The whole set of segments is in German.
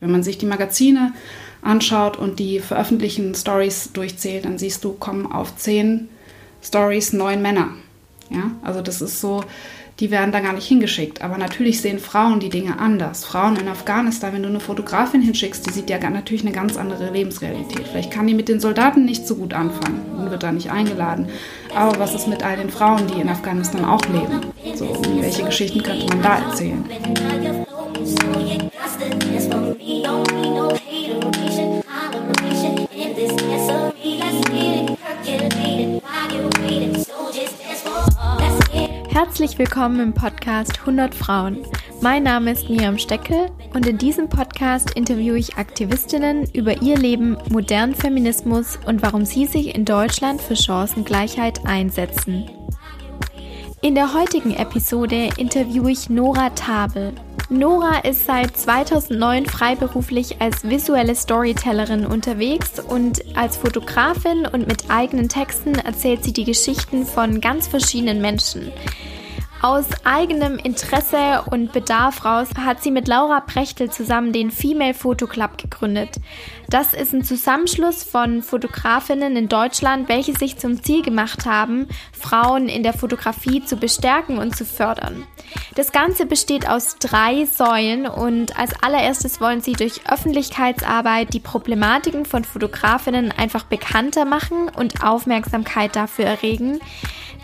Wenn man sich die Magazine anschaut und die veröffentlichten Stories durchzählt, dann siehst du, kommen auf zehn Stories neun Männer. Ja, also das ist so, die werden da gar nicht hingeschickt. Aber natürlich sehen Frauen die Dinge anders. Frauen in Afghanistan, wenn du eine Fotografin hinschickst, die sieht ja natürlich eine ganz andere Lebensrealität. Vielleicht kann die mit den Soldaten nicht so gut anfangen und wird da nicht eingeladen. Aber was ist mit all den Frauen, die in Afghanistan auch leben? So, welche Geschichten könnte man da erzählen? Herzlich willkommen im Podcast 100 Frauen. Mein Name ist Miriam Steckel und in diesem Podcast interviewe ich Aktivistinnen über ihr Leben, modernen Feminismus und warum sie sich in Deutschland für Chancengleichheit einsetzen. In der heutigen Episode interviewe ich Nora Tabel. Nora ist seit 2009 freiberuflich als visuelle Storytellerin unterwegs und als Fotografin und mit eigenen Texten erzählt sie die Geschichten von ganz verschiedenen Menschen. Aus eigenem Interesse und Bedarf raus hat sie mit Laura Prechtel zusammen den Female Photo Club gegründet. Das ist ein Zusammenschluss von Fotografinnen in Deutschland, welche sich zum Ziel gemacht haben, Frauen in der Fotografie zu bestärken und zu fördern. Das Ganze besteht aus drei Säulen und als allererstes wollen sie durch Öffentlichkeitsarbeit die Problematiken von Fotografinnen einfach bekannter machen und Aufmerksamkeit dafür erregen.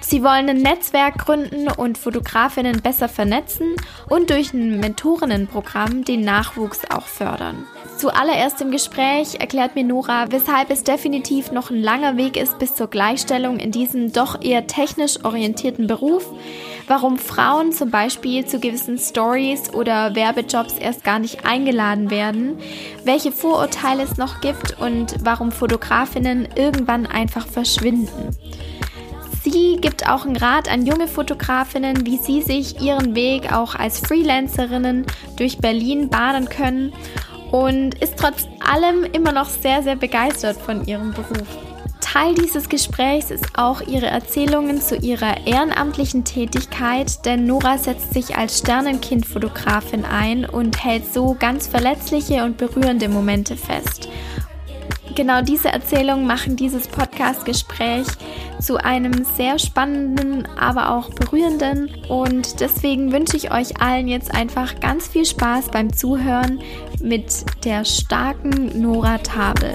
Sie wollen ein Netzwerk gründen und Fotografinnen besser vernetzen und durch ein Mentorinnenprogramm den Nachwuchs auch fördern. Zuallererst im Gespräch erklärt mir Nora, weshalb es definitiv noch ein langer Weg ist bis zur Gleichstellung in diesem doch eher technisch orientierten Beruf, warum Frauen zum Beispiel zu gewissen Stories oder Werbejobs erst gar nicht eingeladen werden, welche Vorurteile es noch gibt und warum Fotografinnen irgendwann einfach verschwinden. Sie gibt auch einen Rat an junge Fotografinnen, wie sie sich ihren Weg auch als Freelancerinnen durch Berlin bahnen können und ist trotz allem immer noch sehr, sehr begeistert von ihrem Beruf. Teil dieses Gesprächs ist auch ihre Erzählungen zu ihrer ehrenamtlichen Tätigkeit, denn Nora setzt sich als Sternenkindfotografin ein und hält so ganz verletzliche und berührende Momente fest genau diese Erzählungen machen dieses Podcast-Gespräch zu einem sehr spannenden, aber auch berührenden. Und deswegen wünsche ich euch allen jetzt einfach ganz viel Spaß beim Zuhören mit der starken Nora Tabel.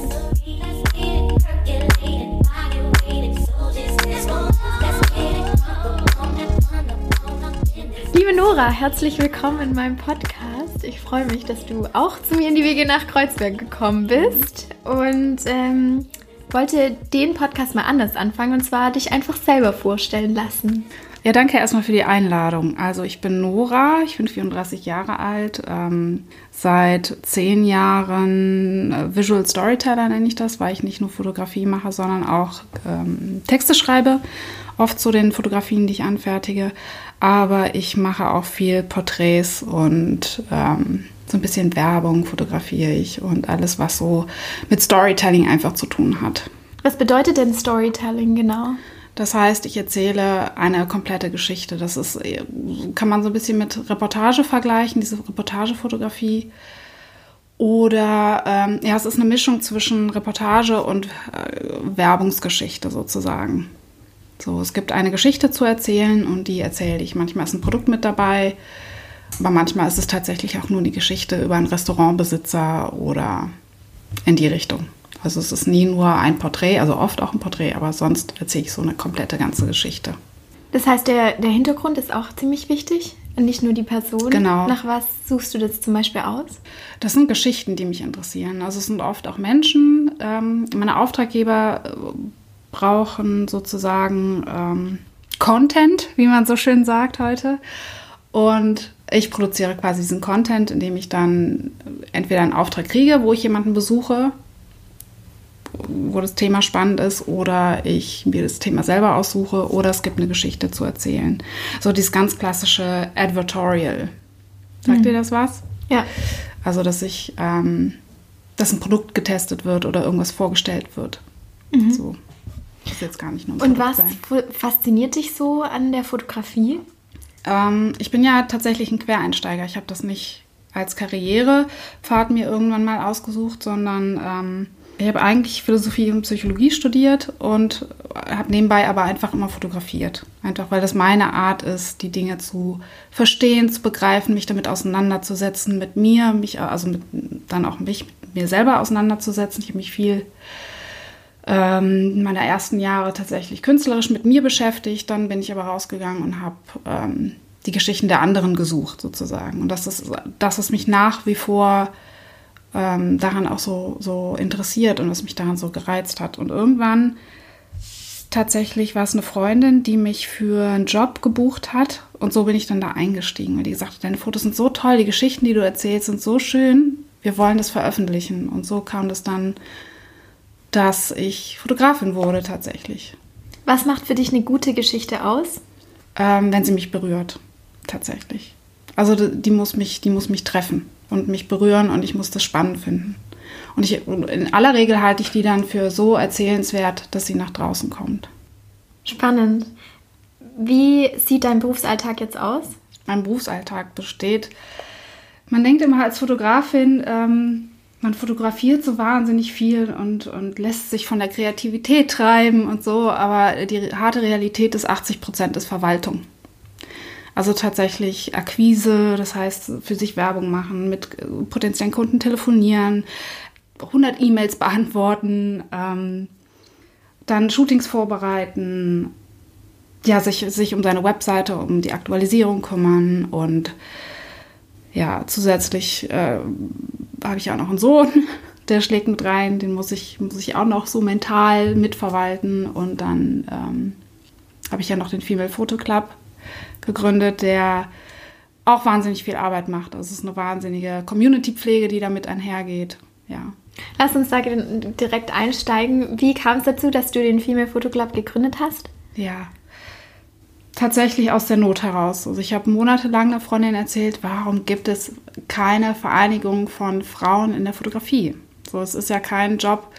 Liebe Nora, herzlich willkommen in meinem Podcast. Ich freue mich, dass du auch zu mir in die Wege nach Kreuzberg gekommen bist. Und ähm, wollte den Podcast mal anders anfangen und zwar dich einfach selber vorstellen lassen. Ja, danke erstmal für die Einladung. Also ich bin Nora, ich bin 34 Jahre alt, ähm, seit zehn Jahren äh, Visual Storyteller nenne ich das, weil ich nicht nur Fotografie mache, sondern auch ähm, Texte schreibe, oft zu den Fotografien, die ich anfertige aber ich mache auch viel Porträts und ähm, so ein bisschen Werbung fotografiere ich und alles, was so mit Storytelling einfach zu tun hat. Was bedeutet denn Storytelling genau? Das heißt, ich erzähle eine komplette Geschichte. Das ist, kann man so ein bisschen mit Reportage vergleichen, diese Reportagefotografie. Oder ähm, ja, es ist eine Mischung zwischen Reportage und äh, Werbungsgeschichte sozusagen. So, es gibt eine Geschichte zu erzählen und die erzähle ich. Manchmal ist ein Produkt mit dabei, aber manchmal ist es tatsächlich auch nur die Geschichte über einen Restaurantbesitzer oder in die Richtung. Also es ist nie nur ein Porträt, also oft auch ein Porträt, aber sonst erzähle ich so eine komplette ganze Geschichte. Das heißt, der, der Hintergrund ist auch ziemlich wichtig und nicht nur die Person. Genau. Nach was suchst du das zum Beispiel aus? Das sind Geschichten, die mich interessieren. Also es sind oft auch Menschen. Ähm, meine Auftraggeber brauchen sozusagen ähm, Content, wie man so schön sagt heute. Und ich produziere quasi diesen Content, indem ich dann entweder einen Auftrag kriege, wo ich jemanden besuche, wo das Thema spannend ist, oder ich mir das Thema selber aussuche, oder es gibt eine Geschichte zu erzählen. So dieses ganz klassische Advertorial. Sagt mhm. das was? Ja. Also, dass ich, ähm, dass ein Produkt getestet wird oder irgendwas vorgestellt wird. Mhm. So. Das jetzt gar nicht nur Und was sein. fasziniert dich so an der Fotografie? Ähm, ich bin ja tatsächlich ein Quereinsteiger. Ich habe das nicht als Karrierepfad mir irgendwann mal ausgesucht, sondern ähm, ich habe eigentlich Philosophie und Psychologie studiert und habe nebenbei aber einfach immer fotografiert. Einfach weil das meine Art ist, die Dinge zu verstehen, zu begreifen, mich damit auseinanderzusetzen, mit mir, mich, also mit, dann auch mich mit mir selber auseinanderzusetzen. Ich habe mich viel ähm, in meiner ersten Jahre tatsächlich künstlerisch mit mir beschäftigt. Dann bin ich aber rausgegangen und habe ähm, die Geschichten der anderen gesucht, sozusagen. Und das ist das, was mich nach wie vor ähm, daran auch so, so interessiert und was mich daran so gereizt hat. Und irgendwann tatsächlich war es eine Freundin, die mich für einen Job gebucht hat. Und so bin ich dann da eingestiegen, weil die gesagt hat, deine Fotos sind so toll, die Geschichten, die du erzählst, sind so schön, wir wollen das veröffentlichen. Und so kam das dann, dass ich Fotografin wurde tatsächlich. Was macht für dich eine gute Geschichte aus? Ähm, wenn sie mich berührt, tatsächlich. Also die muss mich, die muss mich treffen und mich berühren und ich muss das spannend finden. Und ich, in aller Regel halte ich die dann für so erzählenswert, dass sie nach draußen kommt. Spannend. Wie sieht dein Berufsalltag jetzt aus? Mein Berufsalltag besteht, man denkt immer als Fotografin, ähm, man fotografiert so wahnsinnig viel und, und lässt sich von der Kreativität treiben und so, aber die harte Realität ist 80 Prozent ist Verwaltung. Also tatsächlich Akquise, das heißt für sich Werbung machen, mit potenziellen Kunden telefonieren, 100 E-Mails beantworten, ähm, dann Shootings vorbereiten, ja, sich, sich um seine Webseite, um die Aktualisierung kümmern und ja, zusätzlich äh, habe ich auch noch einen Sohn, der schlägt mit rein, den muss ich, muss ich auch noch so mental mitverwalten und dann ähm, habe ich ja noch den Female Photo Club gegründet, der auch wahnsinnig viel Arbeit macht. Also es ist eine wahnsinnige Community-Pflege, die damit einhergeht. Ja. Lass uns da direkt einsteigen. Wie kam es dazu, dass du den Female Photo Club gegründet hast? Ja, tatsächlich aus der Not heraus. Also ich habe monatelang einer Freundin erzählt, warum gibt es keine Vereinigung von Frauen in der Fotografie? So, es ist ja kein Job,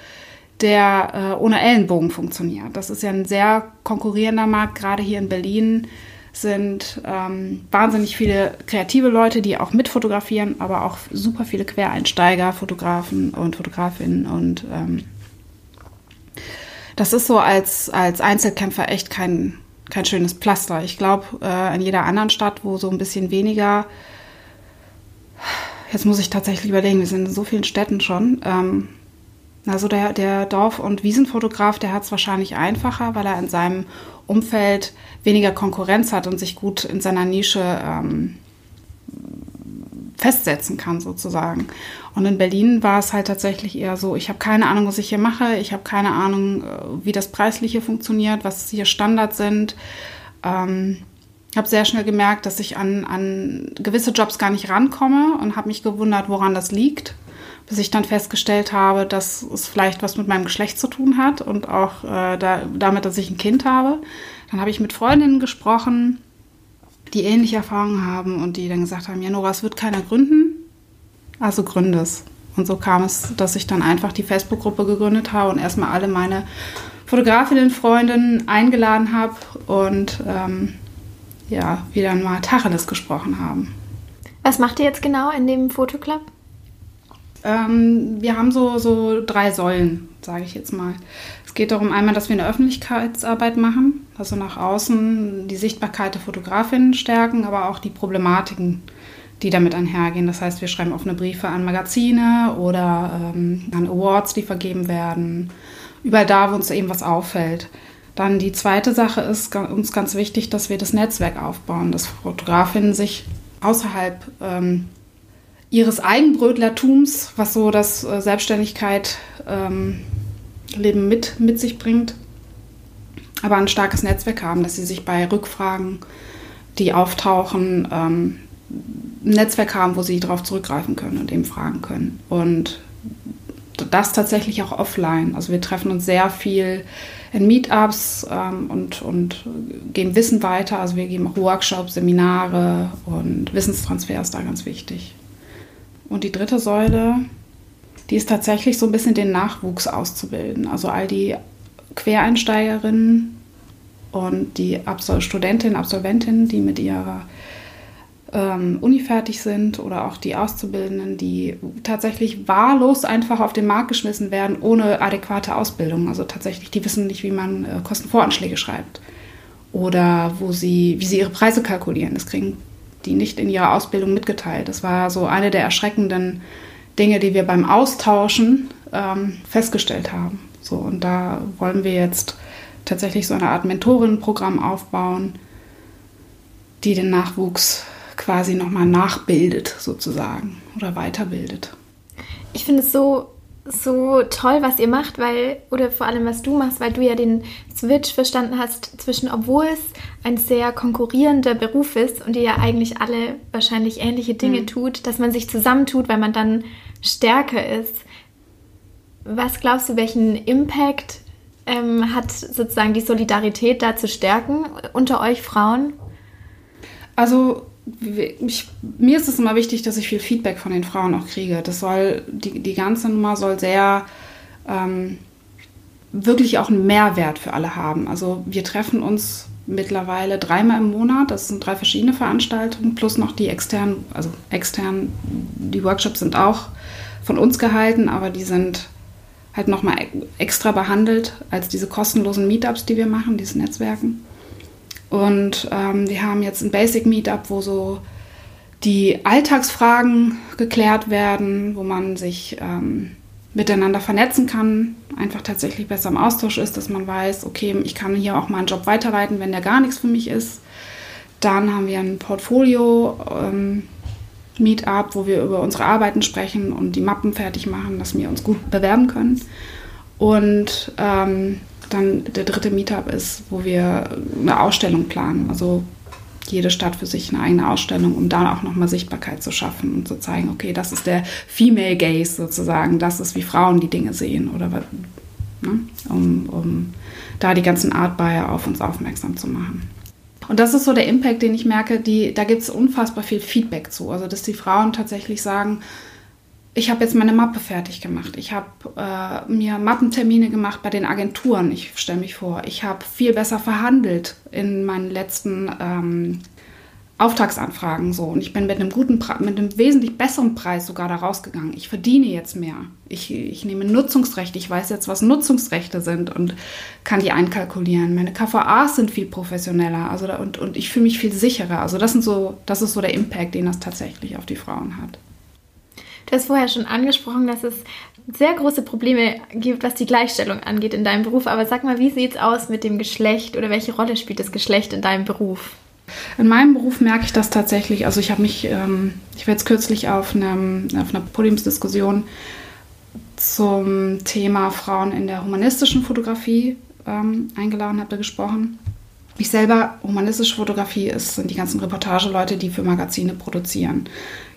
der äh, ohne Ellenbogen funktioniert. Das ist ja ein sehr konkurrierender Markt, gerade hier in Berlin sind ähm, wahnsinnig viele kreative Leute, die auch mitfotografieren, aber auch super viele Quereinsteiger, Fotografen und Fotografinnen. Und ähm, das ist so als, als Einzelkämpfer echt kein, kein schönes Pflaster. Ich glaube, äh, in jeder anderen Stadt, wo so ein bisschen weniger, jetzt muss ich tatsächlich überlegen, wir sind in so vielen Städten schon. Ähm, also der, der Dorf- und Wiesenfotograf, der hat es wahrscheinlich einfacher, weil er in seinem Umfeld weniger Konkurrenz hat und sich gut in seiner Nische ähm, festsetzen kann sozusagen. Und in Berlin war es halt tatsächlich eher so, ich habe keine Ahnung, was ich hier mache, ich habe keine Ahnung, äh, wie das Preisliche funktioniert, was hier Standards sind. Ähm, habe sehr schnell gemerkt, dass ich an, an gewisse Jobs gar nicht rankomme und habe mich gewundert, woran das liegt bis ich dann festgestellt habe, dass es vielleicht was mit meinem Geschlecht zu tun hat und auch äh, da, damit, dass ich ein Kind habe. Dann habe ich mit Freundinnen gesprochen, die ähnliche Erfahrungen haben und die dann gesagt haben, ja, Nora, es wird keiner gründen, also gründe es. Und so kam es, dass ich dann einfach die Facebook-Gruppe gegründet habe und erstmal alle meine Fotografinnen-Freundinnen eingeladen habe und ähm, ja, wir dann mal Tacheles gesprochen haben. Was macht ihr jetzt genau in dem Fotoclub? Ähm, wir haben so, so drei Säulen, sage ich jetzt mal. Es geht darum einmal, dass wir eine Öffentlichkeitsarbeit machen, also nach außen die Sichtbarkeit der Fotografinnen stärken, aber auch die Problematiken, die damit einhergehen. Das heißt, wir schreiben offene Briefe an Magazine oder ähm, an Awards, die vergeben werden, überall da, wo uns eben was auffällt. Dann die zweite Sache ist uns ganz wichtig, dass wir das Netzwerk aufbauen, dass Fotografinnen sich außerhalb ähm, ihres Eigenbrötlertums, was so das äh, Selbstständigkeit ähm, Leben mit, mit sich bringt, aber ein starkes Netzwerk haben, dass sie sich bei Rückfragen, die auftauchen, ähm, ein Netzwerk haben, wo sie darauf zurückgreifen können und eben fragen können. Und das tatsächlich auch offline. Also wir treffen uns sehr viel in Meetups ähm, und, und geben Wissen weiter. Also wir geben auch Workshops, Seminare und Wissenstransfer ist da ganz wichtig. Und die dritte Säule, die ist tatsächlich so ein bisschen den Nachwuchs auszubilden. Also all die Quereinsteigerinnen und die Absol Studentinnen, Absolventinnen, die mit ihrer ähm, unifertig sind oder auch die Auszubildenden, die tatsächlich wahllos einfach auf den Markt geschmissen werden, ohne adäquate Ausbildung. Also tatsächlich, die wissen nicht, wie man äh, Kostenvoranschläge schreibt oder wo sie, wie sie ihre Preise kalkulieren. Das kriegen die nicht in ihrer Ausbildung mitgeteilt. Das war so eine der erschreckenden Dinge, die wir beim Austauschen ähm, festgestellt haben. So, und da wollen wir jetzt tatsächlich so eine Art Mentorinnenprogramm aufbauen, die den Nachwuchs quasi nochmal nachbildet, sozusagen, oder weiterbildet. Ich finde es so, so toll, was ihr macht, weil, oder vor allem was du machst, weil du ja den Switch verstanden hast zwischen, obwohl es ein sehr konkurrierender Beruf ist und ihr ja eigentlich alle wahrscheinlich ähnliche Dinge mhm. tut, dass man sich zusammentut, weil man dann stärker ist. Was glaubst du, welchen Impact ähm, hat sozusagen die Solidarität da zu stärken unter euch Frauen? Also ich, mir ist es immer wichtig, dass ich viel Feedback von den Frauen auch kriege. Das soll, die, die ganze Nummer soll sehr ähm, wirklich auch einen Mehrwert für alle haben. Also wir treffen uns mittlerweile dreimal im Monat. Das sind drei verschiedene Veranstaltungen, plus noch die externen, also extern, die Workshops sind auch von uns gehalten, aber die sind halt nochmal extra behandelt als diese kostenlosen Meetups, die wir machen, diese Netzwerken. Und ähm, wir haben jetzt ein Basic Meetup, wo so die Alltagsfragen geklärt werden, wo man sich ähm, miteinander vernetzen kann, einfach tatsächlich besser im Austausch ist, dass man weiß, okay, ich kann hier auch mal einen Job weiterleiten, wenn der gar nichts für mich ist. Dann haben wir ein Portfolio ähm, Meetup, wo wir über unsere Arbeiten sprechen und die Mappen fertig machen, dass wir uns gut bewerben können. Und ähm, dann der dritte Meetup ist, wo wir eine Ausstellung planen. Also jede Stadt für sich eine eigene Ausstellung, um da auch nochmal Sichtbarkeit zu schaffen und zu zeigen, okay, das ist der Female Gaze sozusagen, das ist, wie Frauen die Dinge sehen oder ne, um, um da die ganzen Art Buyer auf uns aufmerksam zu machen. Und das ist so der Impact, den ich merke, die, da gibt es unfassbar viel Feedback zu. Also, dass die Frauen tatsächlich sagen, ich habe jetzt meine Mappe fertig gemacht. Ich habe äh, mir Mappentermine gemacht bei den Agenturen. Ich stelle mich vor, ich habe viel besser verhandelt in meinen letzten ähm, Auftragsanfragen so und ich bin mit einem guten, mit einem wesentlich besseren Preis sogar da rausgegangen. Ich verdiene jetzt mehr. Ich, ich nehme Nutzungsrechte. Ich weiß jetzt, was Nutzungsrechte sind und kann die einkalkulieren. Meine KVAs sind viel professioneller. Also da, und, und ich fühle mich viel sicherer. Also das sind so, das ist so der Impact, den das tatsächlich auf die Frauen hat. Du hast vorher schon angesprochen, dass es sehr große Probleme gibt, was die Gleichstellung angeht in deinem Beruf. Aber sag mal, wie sieht es aus mit dem Geschlecht oder welche Rolle spielt das Geschlecht in deinem Beruf? In meinem Beruf merke ich das tatsächlich. Also ich habe mich, ähm, ich war jetzt kürzlich auf, einem, auf einer Podiumsdiskussion zum Thema Frauen in der humanistischen Fotografie ähm, eingeladen, habe da gesprochen. Ich selber, humanistische Fotografie ist, sind die ganzen Reportageleute, die für Magazine produzieren.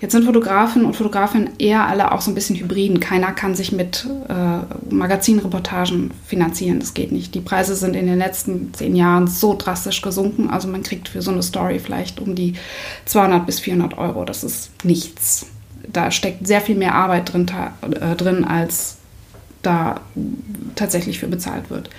Jetzt sind Fotografen und Fotografinnen eher alle auch so ein bisschen Hybriden. Keiner kann sich mit äh, Magazinreportagen finanzieren. Das geht nicht. Die Preise sind in den letzten zehn Jahren so drastisch gesunken. Also man kriegt für so eine Story vielleicht um die 200 bis 400 Euro. Das ist nichts. Da steckt sehr viel mehr Arbeit drin, äh, drin als da tatsächlich für bezahlt wird.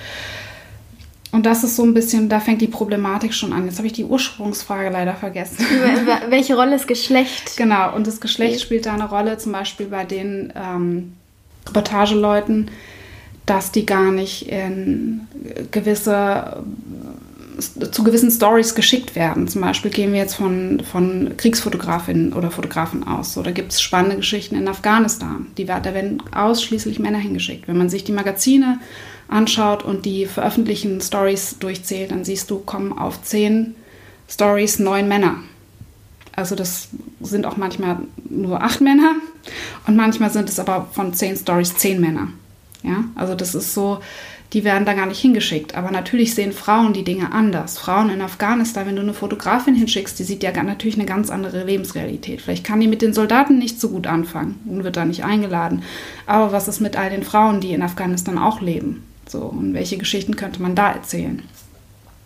Und das ist so ein bisschen, da fängt die Problematik schon an. Jetzt habe ich die Ursprungsfrage leider vergessen. Welche Rolle ist Geschlecht? Genau, und das Geschlecht spielt da eine Rolle, zum Beispiel bei den ähm, Reportageleuten, dass die gar nicht in gewisse zu gewissen Stories geschickt werden. Zum Beispiel gehen wir jetzt von, von Kriegsfotografinnen oder Fotografen aus. So, da gibt es spannende Geschichten in Afghanistan. Die, da werden ausschließlich Männer hingeschickt. Wenn man sich die Magazine anschaut und die veröffentlichten Stories durchzählt, dann siehst du, kommen auf zehn Stories neun Männer. Also das sind auch manchmal nur acht Männer und manchmal sind es aber von zehn Stories zehn Männer. Ja, also das ist so, die werden da gar nicht hingeschickt. Aber natürlich sehen Frauen die Dinge anders. Frauen in Afghanistan, wenn du eine Fotografin hinschickst, die sieht ja natürlich eine ganz andere Lebensrealität. Vielleicht kann die mit den Soldaten nicht so gut anfangen und wird da nicht eingeladen. Aber was ist mit all den Frauen, die in Afghanistan auch leben? So, und welche Geschichten könnte man da erzählen?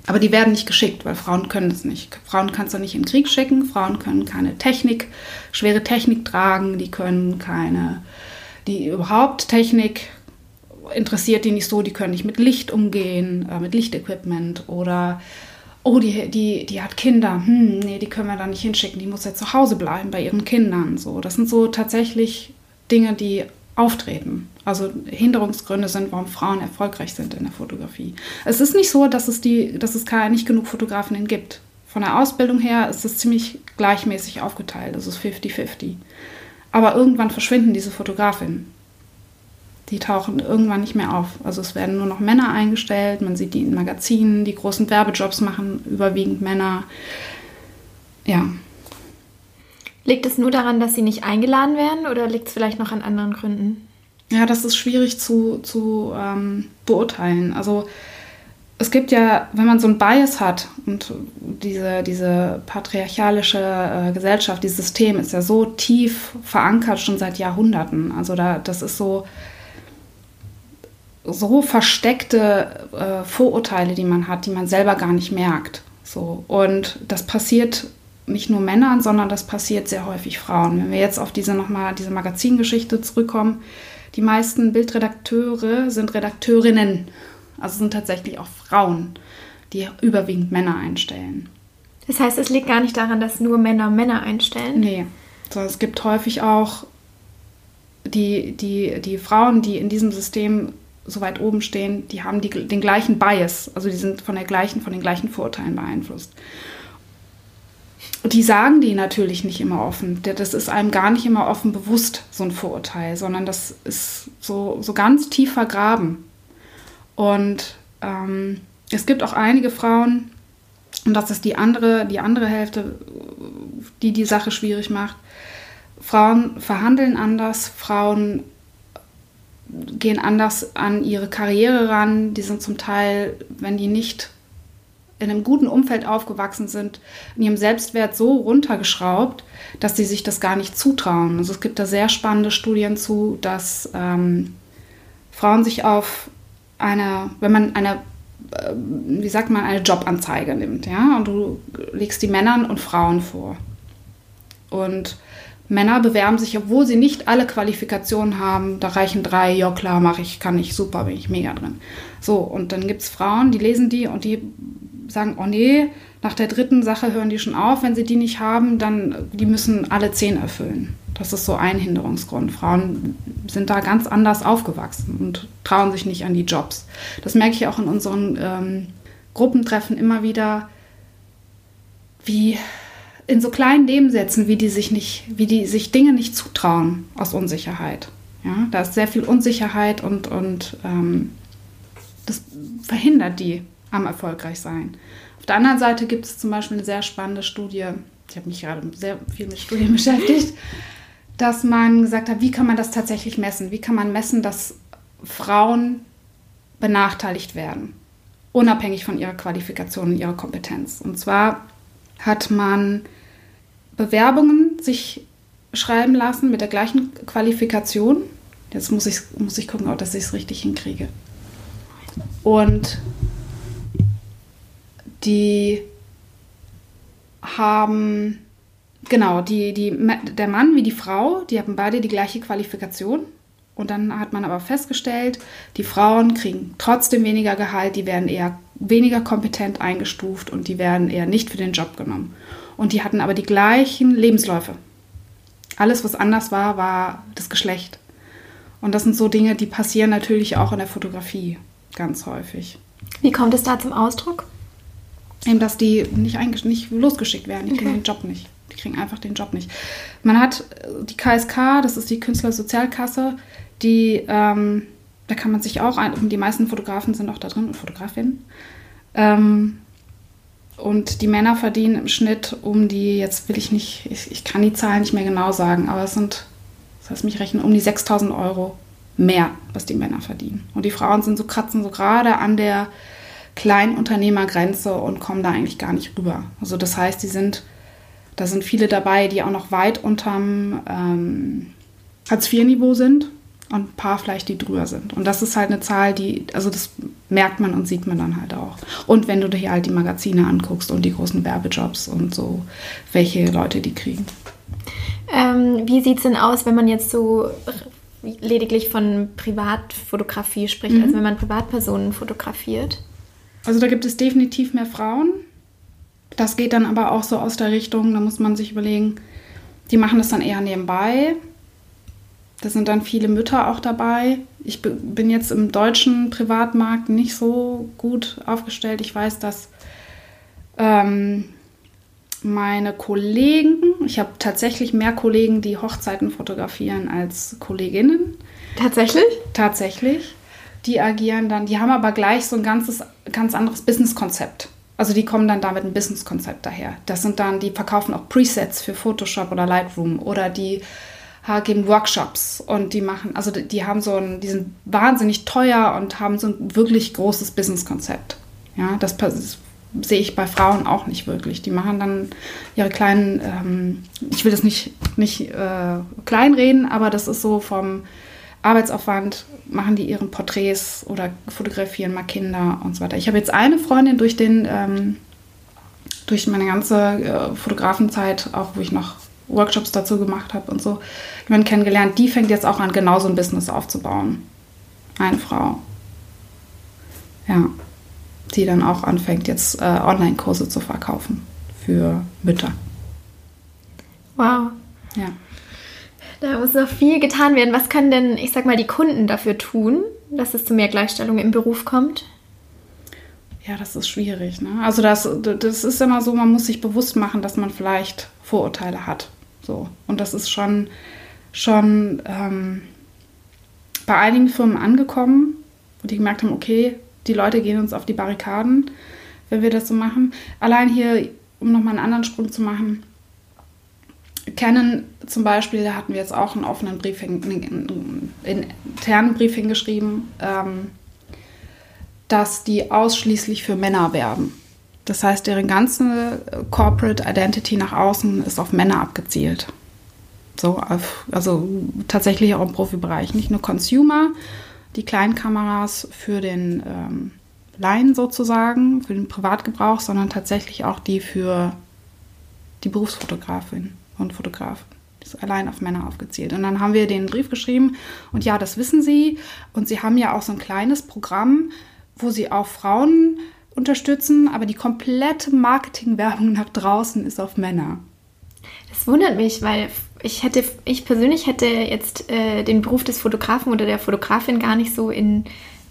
Aber die werden nicht geschickt, weil Frauen können es nicht. Frauen kannst du nicht in den Krieg schicken, Frauen können keine Technik, schwere Technik tragen, die können keine, die überhaupt Technik interessiert die nicht so, die können nicht mit Licht umgehen, äh, mit Lichtequipment oder oh, die, die, die hat Kinder, hm, nee, die können wir da nicht hinschicken, die muss ja zu Hause bleiben bei ihren Kindern. So, das sind so tatsächlich Dinge, die auftreten. Also Hinderungsgründe sind, warum Frauen erfolgreich sind in der Fotografie. Es ist nicht so, dass es, die, dass es nicht genug Fotografinnen gibt. Von der Ausbildung her ist es ziemlich gleichmäßig aufgeteilt. Es ist 50-50. Aber irgendwann verschwinden diese Fotografinnen. Die tauchen irgendwann nicht mehr auf. Also es werden nur noch Männer eingestellt. Man sieht die in Magazinen, die großen Werbejobs machen überwiegend Männer. Ja. Liegt es nur daran, dass sie nicht eingeladen werden oder liegt es vielleicht noch an anderen Gründen? Ja, das ist schwierig zu, zu ähm, beurteilen. Also es gibt ja, wenn man so ein Bias hat und diese, diese patriarchalische äh, Gesellschaft, dieses System ist ja so tief verankert schon seit Jahrhunderten. Also da, das ist so, so versteckte äh, Vorurteile, die man hat, die man selber gar nicht merkt. So. Und das passiert nicht nur Männern, sondern das passiert sehr häufig Frauen. Wenn wir jetzt auf diese nochmal diese Magazingeschichte zurückkommen, die meisten Bildredakteure sind Redakteurinnen also sind tatsächlich auch Frauen, die überwiegend Männer einstellen. Das heißt, es liegt gar nicht daran, dass nur Männer Männer einstellen? Nee. So, es gibt häufig auch die, die, die Frauen, die in diesem System so weit oben stehen, die haben die, den gleichen Bias, also die sind von, der gleichen, von den gleichen Vorurteilen beeinflusst. Die sagen die natürlich nicht immer offen. Das ist einem gar nicht immer offen bewusst, so ein Vorurteil, sondern das ist so, so ganz tief vergraben. Und ähm, es gibt auch einige Frauen, und das ist die andere, die andere Hälfte, die die Sache schwierig macht. Frauen verhandeln anders, Frauen gehen anders an ihre Karriere ran. Die sind zum Teil, wenn die nicht in einem guten Umfeld aufgewachsen sind, in ihrem Selbstwert so runtergeschraubt, dass sie sich das gar nicht zutrauen. Also es gibt da sehr spannende Studien zu, dass ähm, Frauen sich auf eine, wenn man eine, äh, wie sagt man, eine Jobanzeige nimmt, ja, und du legst die Männern und Frauen vor. Und Männer bewerben sich, obwohl sie nicht alle Qualifikationen haben. Da reichen drei, ja klar, mache ich, kann ich, super, bin ich mega drin. So, und dann gibt es Frauen, die lesen die und die sagen, oh nee, nach der dritten Sache hören die schon auf. Wenn sie die nicht haben, dann, die müssen alle zehn erfüllen. Das ist so ein Hinderungsgrund. Frauen sind da ganz anders aufgewachsen und trauen sich nicht an die Jobs. Das merke ich auch in unseren ähm, Gruppentreffen immer wieder, wie in so kleinen Nebensätzen, wie die sich nicht, wie die sich Dinge nicht zutrauen aus Unsicherheit. Ja, da ist sehr viel Unsicherheit und, und ähm, das verhindert die am erfolgreich sein. Auf der anderen Seite gibt es zum Beispiel eine sehr spannende Studie, ich habe mich gerade sehr viel mit Studien beschäftigt, dass man gesagt hat, wie kann man das tatsächlich messen? Wie kann man messen, dass Frauen benachteiligt werden, unabhängig von ihrer Qualifikation und ihrer Kompetenz? Und zwar hat man Bewerbungen sich schreiben lassen mit der gleichen Qualifikation. Jetzt muss ich, muss ich gucken, ob dass ich es richtig hinkriege. Und die haben Genau, die, die, der Mann wie die Frau, die haben beide die gleiche Qualifikation. Und dann hat man aber festgestellt, die Frauen kriegen trotzdem weniger Gehalt, die werden eher weniger kompetent eingestuft und die werden eher nicht für den Job genommen. Und die hatten aber die gleichen Lebensläufe. Alles, was anders war, war das Geschlecht. Und das sind so Dinge, die passieren natürlich auch in der Fotografie ganz häufig. Wie kommt es da zum Ausdruck? Eben, dass die nicht, nicht losgeschickt werden, die okay. kriegen den Job nicht. Die kriegen einfach den Job nicht. Man hat äh, die KSK, das ist die Künstlersozialkasse, die, ähm, da kann man sich auch, ein, die meisten Fotografen sind auch da drin und Fotografinnen. Ähm, und die Männer verdienen im Schnitt um die, jetzt will ich nicht, ich, ich kann die Zahlen nicht mehr genau sagen, aber es sind, das heißt mich rechnen, um die 6000 Euro mehr, was die Männer verdienen. Und die Frauen sind so kratzen so gerade an der Kleinunternehmergrenze und kommen da eigentlich gar nicht rüber. Also das heißt, die sind da sind viele dabei, die auch noch weit unterm ähm, Hartz-IV-Niveau sind und ein paar vielleicht, die drüber sind. Und das ist halt eine Zahl, die, also das merkt man und sieht man dann halt auch. Und wenn du dir halt die Magazine anguckst und die großen Werbejobs und so, welche Leute die kriegen. Ähm, wie sieht es denn aus, wenn man jetzt so lediglich von Privatfotografie spricht, mhm. also wenn man Privatpersonen fotografiert? Also da gibt es definitiv mehr Frauen Das geht dann aber auch so aus der Richtung, da muss man sich überlegen, die machen das dann eher nebenbei. Da sind dann viele Mütter auch dabei. Ich bin jetzt im deutschen Privatmarkt nicht so gut aufgestellt. Ich weiß, dass ähm, meine Kollegen, ich habe tatsächlich mehr Kollegen, die Hochzeiten fotografieren als Kolleginnen. Tatsächlich? Tatsächlich. Die agieren dann, die haben aber gleich so ein ganzes, ganz anderes Businesskonzept. Also die kommen dann da mit einem Businesskonzept daher. Das sind dann, die verkaufen auch Presets für Photoshop oder Lightroom oder die geben Workshops und die machen, also die haben so ein, die sind wahnsinnig teuer und haben so ein wirklich großes Businesskonzept. Ja, das, das sehe ich bei Frauen auch nicht wirklich. Die machen dann ihre kleinen, ähm, ich will das nicht, nicht äh, kleinreden, aber das ist so vom Arbeitsaufwand, machen die ihren Porträts oder fotografieren mal Kinder und so weiter. Ich habe jetzt eine Freundin durch den, ähm, durch meine ganze äh, Fotografenzeit, auch wo ich noch Workshops dazu gemacht habe und so, jemanden kennengelernt, die fängt jetzt auch an, genau so ein Business aufzubauen. Eine Frau. Ja die dann auch anfängt, jetzt äh, Online-Kurse zu verkaufen für Mütter. Wow. Ja. Da muss noch viel getan werden. Was können denn, ich sag mal, die Kunden dafür tun, dass es zu mehr Gleichstellung im Beruf kommt? Ja, das ist schwierig. Ne? Also das, das ist immer so, man muss sich bewusst machen, dass man vielleicht Vorurteile hat. So. Und das ist schon, schon ähm, bei einigen Firmen angekommen, wo die gemerkt haben, okay, die Leute gehen uns auf die Barrikaden, wenn wir das so machen. Allein hier, um nochmal einen anderen Sprung zu machen, Canon zum Beispiel, da hatten wir jetzt auch einen offenen Brief, einen internen Brief hingeschrieben, ähm, dass die ausschließlich für Männer werben. Das heißt, deren ganze Corporate Identity nach außen ist auf Männer abgezielt. So, auf, also tatsächlich auch im Profibereich. Nicht nur Consumer, die kleinen Kameras für den ähm, Laien sozusagen, für den Privatgebrauch, sondern tatsächlich auch die für die Berufsfotografin und Fotografen. Das ist allein auf Männer aufgezielt. Und dann haben wir den Brief geschrieben und ja, das wissen Sie. Und Sie haben ja auch so ein kleines Programm, wo Sie auch Frauen unterstützen, aber die komplette Marketingwerbung nach draußen ist auf Männer. Das wundert mich, weil ich hätte, ich persönlich hätte jetzt äh, den Beruf des Fotografen oder der Fotografin gar nicht so in,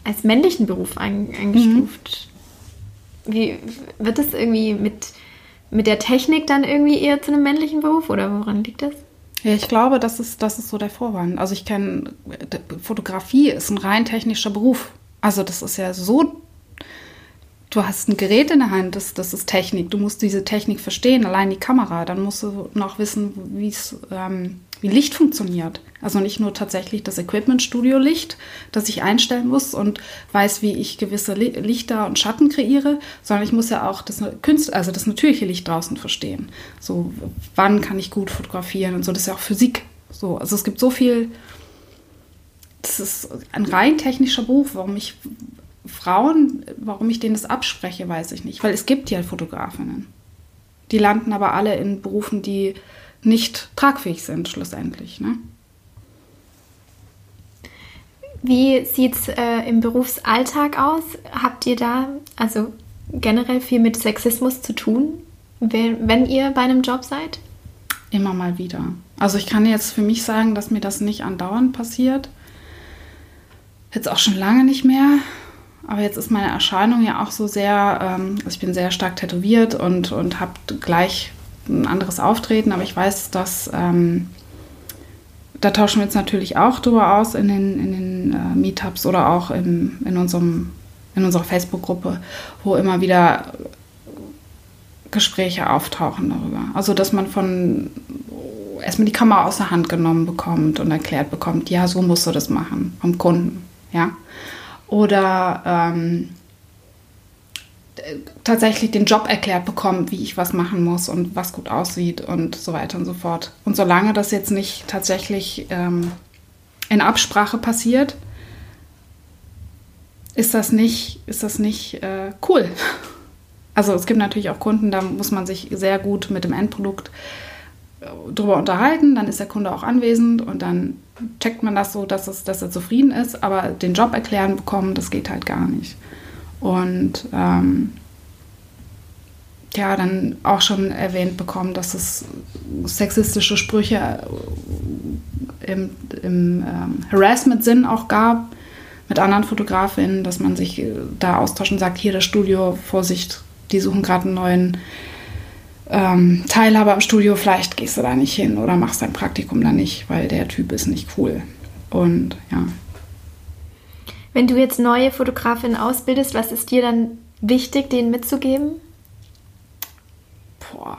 als männlichen Beruf ein, eingestuft. Mhm. Wie wird das irgendwie mit, mit der Technik dann irgendwie eher zu einem männlichen Beruf oder woran liegt das? Ja, ich glaube, das ist, das ist so der Vorwand. Also ich kenne, Fotografie ist ein rein technischer Beruf. Also das ist ja so du hast ein Gerät in der Hand, das, das ist Technik. Du musst diese Technik verstehen, allein die Kamera. Dann musst du noch wissen, ähm, wie Licht funktioniert. Also nicht nur tatsächlich das Equipment-Studio-Licht, das ich einstellen muss und weiß, wie ich gewisse Lichter und Schatten kreiere, sondern ich muss ja auch das, Künstler, also das natürliche Licht draußen verstehen. So, wann kann ich gut fotografieren und so. Das ist ja auch Physik. So, also es gibt so viel. Das ist ein rein technischer Beruf, warum ich Frauen, warum ich denen das abspreche, weiß ich nicht. Weil es gibt ja Fotografinnen. Die landen aber alle in Berufen, die nicht tragfähig sind, schlussendlich. Ne? Wie sieht es äh, im Berufsalltag aus? Habt ihr da also generell viel mit Sexismus zu tun, wenn ihr bei einem Job seid? Immer mal wieder. Also ich kann jetzt für mich sagen, dass mir das nicht andauernd passiert. Jetzt auch schon lange nicht mehr. Aber jetzt ist meine Erscheinung ja auch so sehr, ähm, also ich bin sehr stark tätowiert und, und habe gleich ein anderes Auftreten, aber ich weiß, dass ähm, da tauschen wir jetzt natürlich auch drüber aus in den, in den äh, Meetups oder auch in, in, unserem, in unserer Facebook-Gruppe, wo immer wieder Gespräche auftauchen darüber. Also, dass man von erstmal die Kamera aus der Hand genommen bekommt und erklärt bekommt, ja, so musst du das machen vom Kunden, ja oder ähm, tatsächlich den Job erklärt bekommen, wie ich was machen muss und was gut aussieht und so weiter und so fort. Und solange das jetzt nicht tatsächlich ähm, in Absprache passiert, ist das nicht, ist das nicht äh, cool. Also es gibt natürlich auch Kunden, da muss man sich sehr gut mit dem Endprodukt äh, drüber unterhalten, dann ist der Kunde auch anwesend und dann checkt man das so, dass, es, dass er zufrieden ist, aber den Job erklären bekommen, das geht halt gar nicht. Und ähm, ja dann auch schon erwähnt bekommen, dass es sexistische Sprüche im, im ähm, Harassment-Sinn auch gab mit anderen Fotografinnen, dass man sich da austauscht und sagt, hier das Studio, Vorsicht, die suchen gerade einen neuen ähm, Teilhaber im Studio, vielleicht gehst du da nicht hin oder machst dein Praktikum da nicht, weil der Typ ist nicht cool. Und ja. Wenn du jetzt neue Fotografinnen ausbildest, was ist dir dann wichtig, denen mitzugeben? Boah,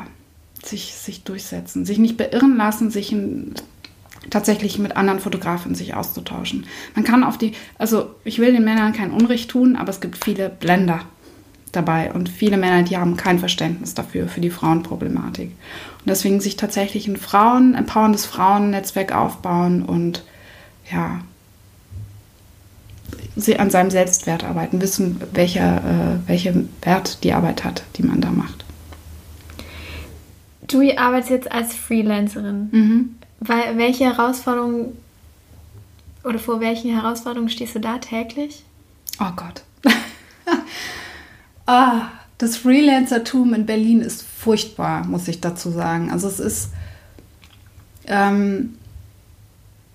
sich, sich durchsetzen, sich nicht beirren lassen, sich in, tatsächlich mit anderen Fotografen sich auszutauschen. Man kann auf die, also ich will den Männern kein Unrecht tun, aber es gibt viele Blender dabei und viele Männer, die haben kein Verständnis dafür, für die Frauenproblematik. Und deswegen sich tatsächlich ein Frauen, empowerndes Frauennetzwerk aufbauen und ja, an seinem Selbstwert arbeiten, wissen, welcher, äh, welchen Wert die Arbeit hat, die man da macht. Du arbeitest jetzt als Freelancerin. Mhm. Weil, welche Herausforderungen oder vor welchen Herausforderungen stehst du da täglich? Oh Gott. ah, das Freelancertum in Berlin ist furchtbar, muss ich dazu sagen. Also es ist, ähm,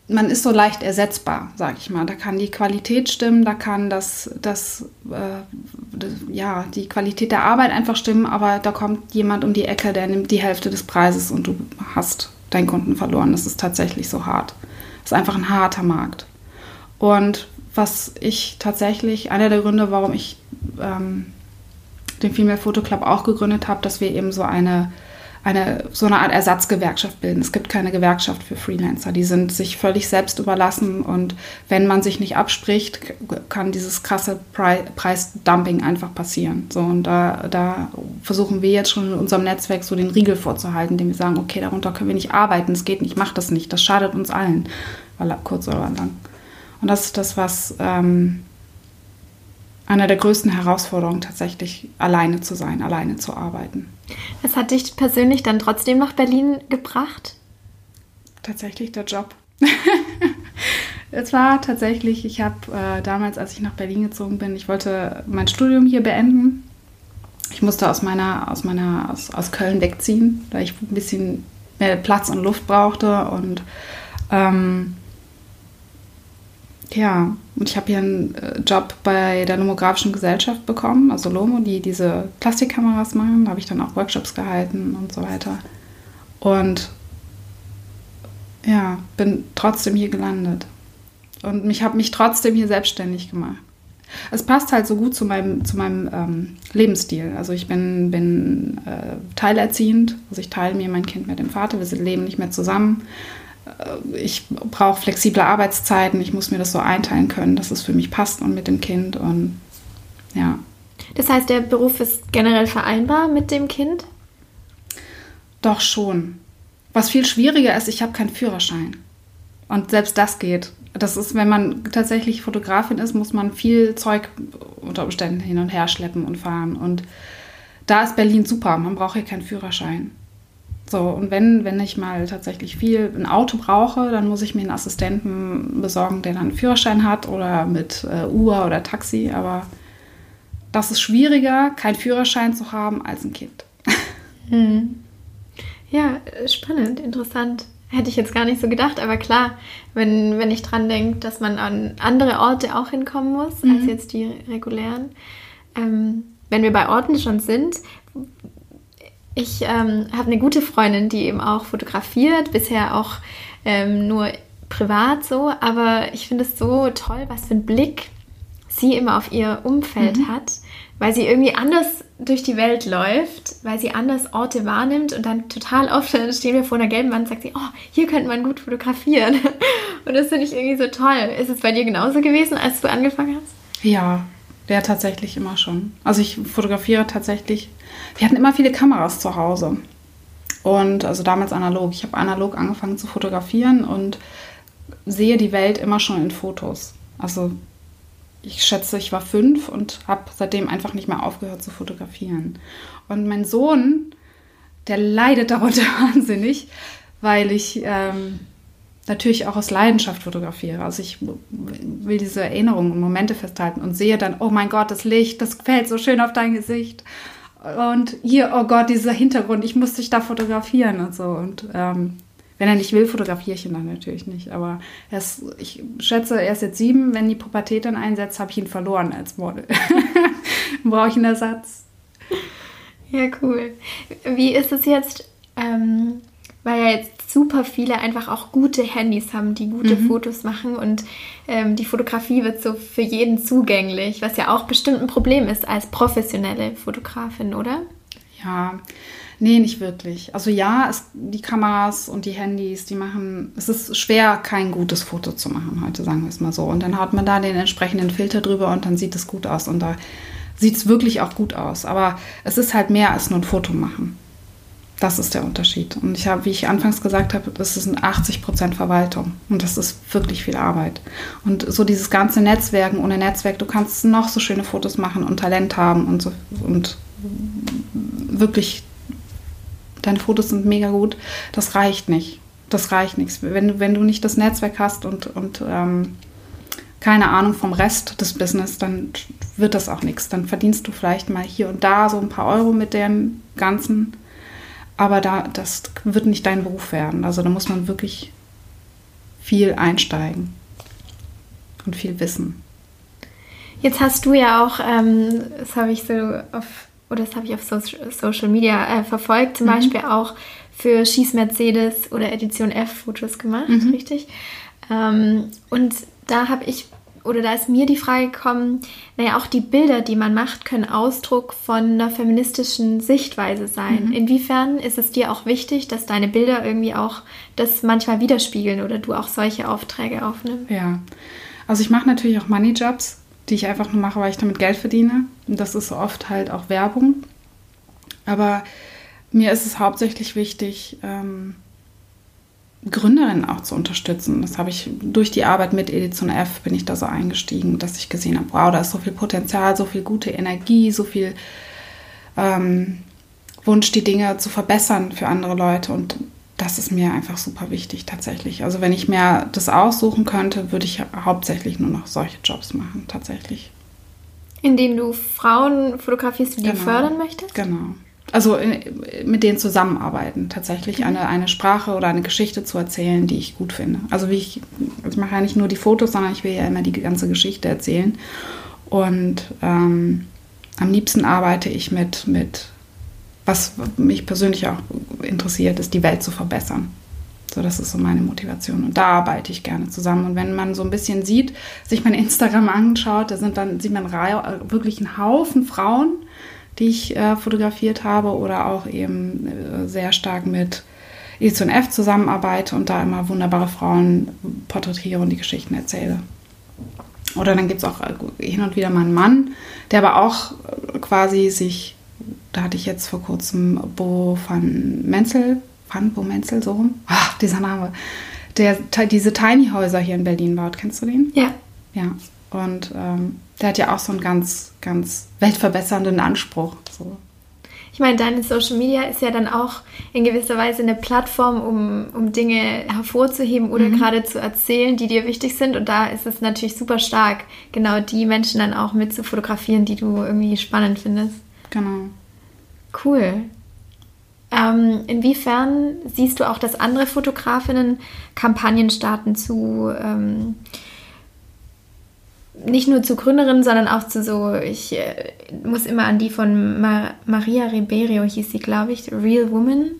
man ist so leicht ersetzbar, sag ich mal. Da kann die Qualität stimmen, da kann das, das, äh, das, ja, die Qualität der Arbeit einfach stimmen, aber da kommt jemand um die Ecke, der nimmt die Hälfte des Preises und du hast deinen Kunden verloren. Das ist tatsächlich so hart. Das ist einfach ein harter Markt. Und was ich tatsächlich, einer der Gründe, warum ich ähm, den Female Photo Club auch gegründet habe, dass wir eben so eine, eine, so eine Art Ersatzgewerkschaft bilden. Es gibt keine Gewerkschaft für Freelancer. Die sind sich völlig selbst überlassen und wenn man sich nicht abspricht, kann dieses krasse Preisdumping einfach passieren. So, und da, da versuchen wir jetzt schon in unserem Netzwerk so den Riegel vorzuhalten, indem wir sagen, okay, darunter können wir nicht arbeiten, es geht nicht, mach das nicht, das schadet uns allen, kurz oder lang. Und das ist das, was ähm, einer der größten Herausforderungen tatsächlich, alleine zu sein, alleine zu arbeiten. Was hat dich persönlich dann trotzdem nach Berlin gebracht? Tatsächlich der Job. es war tatsächlich, ich habe äh, damals, als ich nach Berlin gezogen bin, ich wollte mein Studium hier beenden. Ich musste aus meiner, aus meiner, aus, aus Köln wegziehen, da ich ein bisschen mehr Platz und Luft brauchte und ähm, ja, und ich habe hier einen äh, Job bei der Lomografischen Gesellschaft bekommen, also Lomo, die diese Plastikkameras machen. Da habe ich dann auch Workshops gehalten und so weiter. Und ja, bin trotzdem hier gelandet. Und mich habe mich trotzdem hier selbstständig gemacht. Es passt halt so gut zu meinem, zu meinem ähm, Lebensstil. Also ich bin, bin äh, teilerziehend, also ich teile mir mein Kind mit dem Vater, wir leben nicht mehr zusammen. Äh, ich brauche flexible Arbeitszeiten, ich muss mir das so einteilen können, dass es für mich passt und mit dem Kind und ja. Das heißt, der Beruf ist generell vereinbar mit dem Kind? Doch schon. Was viel schwieriger ist, ich habe keinen Führerschein. Und selbst das geht. Das ist, wenn man tatsächlich Fotografin ist, muss man viel Zeug unter Umständen hin und her schleppen und fahren. Und da ist Berlin super. Man braucht hier keinen Führerschein. So, und wenn, wenn ich mal tatsächlich viel ein Auto brauche, dann muss ich mir einen Assistenten besorgen, der dann einen Führerschein hat oder mit äh, Uber oder Taxi. Aber das ist schwieriger, keinen Führerschein zu haben als ein Kind. Hm. Ja, spannend, interessant. Hätte ich jetzt gar nicht so gedacht, aber klar, wenn, wenn ich dran denke, dass man an andere Orte auch hinkommen muss, mhm. als jetzt die regulären. Ähm, wenn wir bei Orten schon sind, ich ähm, habe eine gute Freundin, die eben auch fotografiert, bisher auch ähm, nur privat so, aber ich finde es so toll, was für einen Blick sie immer auf ihr Umfeld mhm. hat, weil sie irgendwie anders durch die Welt läuft, weil sie anders Orte wahrnimmt und dann total oft stehen wir vor einer gelben Wand und sagt sie, oh, hier könnte man gut fotografieren. Und das finde ich irgendwie so toll. Ist es bei dir genauso gewesen, als du angefangen hast? Ja, ja, tatsächlich immer schon. Also ich fotografiere tatsächlich. Wir hatten immer viele Kameras zu Hause. Und also damals analog. Ich habe analog angefangen zu fotografieren und sehe die Welt immer schon in Fotos. Also ich schätze, ich war fünf und habe seitdem einfach nicht mehr aufgehört zu fotografieren. Und mein Sohn, der leidet darunter wahnsinnig, weil ich ähm, natürlich auch aus Leidenschaft fotografiere. Also ich will diese Erinnerungen und Momente festhalten und sehe dann, oh mein Gott, das Licht, das fällt so schön auf dein Gesicht. und hier, oh Gott, dieser Hintergrund, ich muss dich da fotografieren und so. Und ähm, wenn er nicht will, fotografiere ich ihn dann natürlich nicht. Aber er ist, ich schätze, er ist jetzt sieben. Wenn die Pubertät dann einsetzt, habe ich ihn verloren als Model. brauche ich einen Ersatz. Ja, cool. Wie ist es jetzt, ähm, weil ja jetzt super viele einfach auch gute Handys haben, die gute mhm. Fotos machen und ähm, die Fotografie wird so für jeden zugänglich, was ja auch bestimmt ein Problem ist als professionelle Fotografin, oder? Ja, nee, nicht wirklich. Also ja, es, die Kameras und die Handys, die machen, es ist schwer, kein gutes Foto zu machen heute, sagen wir es mal so. Und dann hat man da den entsprechenden Filter drüber und dann sieht es gut aus und da sieht es wirklich auch gut aus. Aber es ist halt mehr als nur ein Foto machen. Das ist der Unterschied. Und ich habe, wie ich anfangs gesagt habe, das ist ein 80 Prozent Verwaltung. Und das ist wirklich viel Arbeit. Und so dieses ganze Netzwerken ohne Netzwerk, du kannst noch so schöne Fotos machen und Talent haben und so und wirklich, deine Fotos sind mega gut. Das reicht nicht. Das reicht nichts. Wenn, wenn du nicht das Netzwerk hast und, und ähm, keine Ahnung vom Rest des Business, dann wird das auch nichts. Dann verdienst du vielleicht mal hier und da so ein paar Euro mit dem Ganzen aber da, das wird nicht dein Beruf werden. Also da muss man wirklich viel einsteigen und viel wissen. Jetzt hast du ja auch, ähm, das habe ich so auf, oder das habe ich auf so Social Media äh, verfolgt, zum mhm. Beispiel auch für Schieß Mercedes oder Edition F Fotos gemacht, mhm. richtig? Ähm, und da habe ich oder da ist mir die Frage gekommen, naja, auch die Bilder, die man macht, können Ausdruck von einer feministischen Sichtweise sein. Mhm. Inwiefern ist es dir auch wichtig, dass deine Bilder irgendwie auch das manchmal widerspiegeln oder du auch solche Aufträge aufnimmst? Ja, also ich mache natürlich auch Money-Jobs, die ich einfach nur mache, weil ich damit Geld verdiene. Und das ist oft halt auch Werbung. Aber mir ist es hauptsächlich wichtig, ähm, Gründerinnen auch zu unterstützen. Das habe ich durch die Arbeit mit Edition F bin ich da so eingestiegen, dass ich gesehen habe, wow, da ist so viel Potenzial, so viel gute Energie, so viel ähm, Wunsch, die Dinge zu verbessern für andere Leute. Und das ist mir einfach super wichtig tatsächlich. Also wenn ich mir das aussuchen könnte, würde ich hauptsächlich nur noch solche Jobs machen, tatsächlich. Indem du Frauen fotografierst, die genau. du fördern möchtest? Genau also mit denen zusammenarbeiten, tatsächlich mhm. eine, eine Sprache oder eine Geschichte zu erzählen, die ich gut finde. Also wie ich, ich mache ja nicht nur die Fotos, sondern ich will ja immer die ganze Geschichte erzählen. Und ähm, am liebsten arbeite ich mit, mit, was mich persönlich auch interessiert, ist die Welt zu verbessern. So, das ist so meine Motivation. Und da arbeite ich gerne zusammen. Und wenn man so ein bisschen sieht, sich mein Instagram anschaut, da sind dann, sieht man wirklich einen Haufen Frauen, die ich äh, fotografiert habe oder auch eben äh, sehr stark mit Edition F zusammenarbeite und da immer wunderbare Frauen porträtiere und die Geschichten erzähle. Oder dann gibt es auch äh, hin und wieder mal einen Mann, der aber auch äh, quasi sich, da hatte ich jetzt vor kurzem Bo van Menzel, van Bo Menzel, so rum, ach, dieser Name, der diese Tiny Häuser hier in Berlin baut. Kennst du den? Ja. Ja. Und ähm, der hat ja auch so einen ganz, ganz weltverbessernden Anspruch. So. Ich meine, deine Social Media ist ja dann auch in gewisser Weise eine Plattform, um, um Dinge hervorzuheben oder mhm. gerade zu erzählen, die dir wichtig sind. Und da ist es natürlich super stark, genau die Menschen dann auch mit zu fotografieren, die du irgendwie spannend findest. Genau. Cool. Ähm, inwiefern siehst du auch, dass andere Fotografinnen Kampagnen starten zu ähm, nicht nur zu Gründerinnen, sondern auch zu so, ich äh, muss immer an die von Ma Maria Ribeiro hieß sie, glaube ich, Real Woman.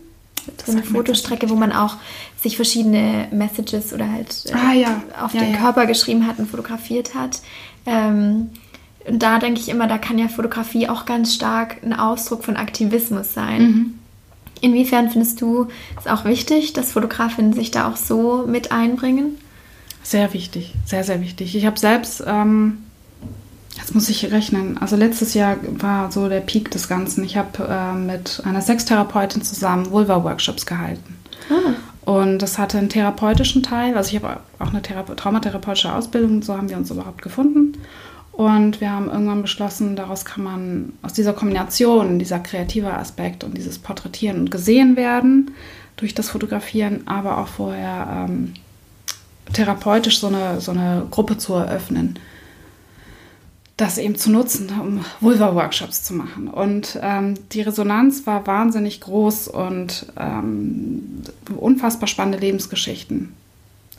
So eine Fotostrecke, wo man auch sich verschiedene Messages oder halt äh, ah, ja. auf ja, den ja. Körper geschrieben hat und fotografiert hat. Ähm, und da denke ich immer, da kann ja Fotografie auch ganz stark ein Ausdruck von Aktivismus sein. Mhm. Inwiefern findest du es auch wichtig, dass Fotografinnen sich da auch so mit einbringen? Sehr wichtig, sehr, sehr wichtig. Ich habe selbst, ähm, jetzt muss ich rechnen, also letztes Jahr war so der Peak des Ganzen. Ich habe äh, mit einer Sextherapeutin zusammen Vulva-Workshops gehalten. Ah. Und das hatte einen therapeutischen Teil. Also ich habe auch eine Thera traumatherapeutische Ausbildung, so haben wir uns überhaupt gefunden. Und wir haben irgendwann beschlossen, daraus kann man aus dieser Kombination, dieser kreative Aspekt und dieses Porträtieren und gesehen werden durch das Fotografieren, aber auch vorher ähm, therapeutisch so eine, so eine Gruppe zu eröffnen. das eben zu nutzen, um Vulva-Workshops zu machen. Und ähm, die Resonanz war wahnsinnig groß und ähm, unfassbar spannende Lebensgeschichten,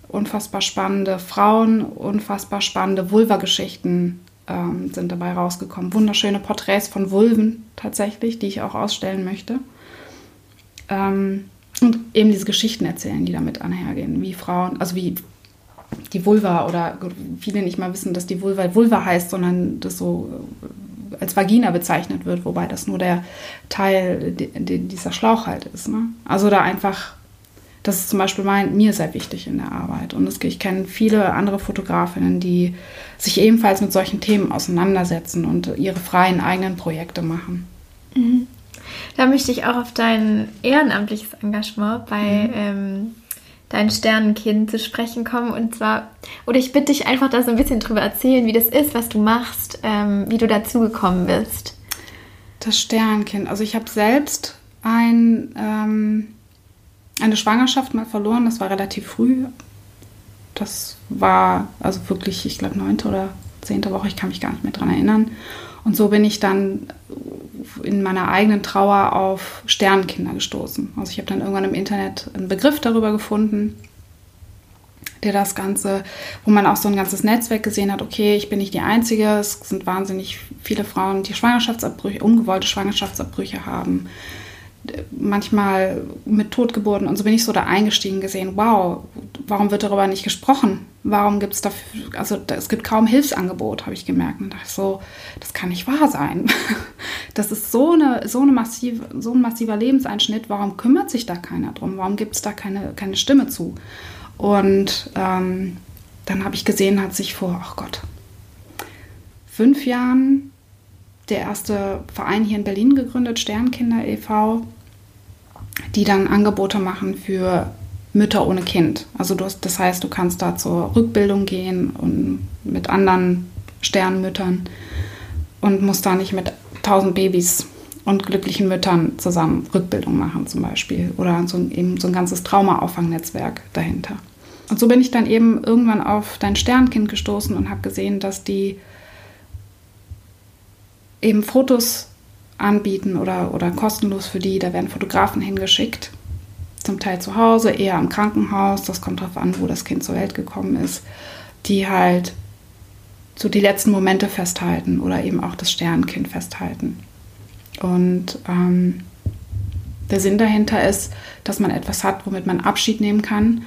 unfassbar spannende Frauen, unfassbar spannende Vulva-Geschichten ähm, sind dabei rausgekommen. Wunderschöne Porträts von Vulven tatsächlich, die ich auch ausstellen möchte. Ähm, und eben diese Geschichten erzählen, die damit einhergehen, wie Frauen, also wie die Vulva oder viele nicht mal wissen, dass die Vulva Vulva heißt, sondern das so äh, als Vagina bezeichnet wird, wobei das nur der Teil dieser Schlauch halt ist. Ne? Also da einfach, das ist zum Beispiel mein, mir sehr wichtig in der Arbeit. Und es, ich kenne viele andere Fotografinnen, die sich ebenfalls mit solchen Themen auseinandersetzen und ihre freien eigenen Projekte machen. Mhm. Da möchte ich auch auf dein ehrenamtliches Engagement bei mhm. ähm, dein Sternenkind zu sprechen kommen. Und zwar, oder ich bitte dich einfach da so ein bisschen drüber erzählen, wie das ist, was du machst, ähm, wie du dazugekommen bist. Das Sternenkind. Also ich habe selbst ein, ähm, eine Schwangerschaft mal verloren. Das war relativ früh. Das war also wirklich, ich glaube, neunte oder zehnte Woche. Ich kann mich gar nicht mehr dran erinnern. Und so bin ich dann in meiner eigenen Trauer auf Sternenkinder gestoßen. Also ich habe dann irgendwann im Internet einen Begriff darüber gefunden, der das Ganze, wo man auch so ein ganzes Netzwerk gesehen hat, okay, ich bin nicht die Einzige, es sind wahnsinnig viele Frauen, die Schwangerschaftsabbrüche, ungewollte Schwangerschaftsabbrüche haben, manchmal mit Totgeburten und so bin ich so da eingestiegen gesehen, wow, warum wird darüber nicht gesprochen? Warum gibt es dafür, also es gibt kaum Hilfsangebot, habe ich gemerkt. Und dachte so, das kann nicht wahr sein. Das ist so, eine, so, eine massive, so ein massiver Lebenseinschnitt, warum kümmert sich da keiner drum? Warum gibt es da keine, keine Stimme zu? Und ähm, dann habe ich gesehen, hat sich vor, ach Gott, fünf Jahren der erste Verein hier in Berlin gegründet, Sternkinder e.V., die dann Angebote machen für Mütter ohne Kind. Also du das heißt, du kannst da zur Rückbildung gehen und mit anderen Sternmüttern und musst da nicht mit tausend Babys und glücklichen Müttern zusammen Rückbildung machen zum Beispiel oder so, eben so ein ganzes Trauma-Auffangnetzwerk dahinter. Und so bin ich dann eben irgendwann auf dein Sternkind gestoßen und habe gesehen, dass die eben Fotos anbieten oder, oder kostenlos für die. Da werden Fotografen hingeschickt zum Teil zu Hause, eher im Krankenhaus, das kommt darauf an, wo das Kind zur Welt gekommen ist, die halt so die letzten Momente festhalten oder eben auch das Sternenkind festhalten. Und ähm, der Sinn dahinter ist, dass man etwas hat, womit man Abschied nehmen kann.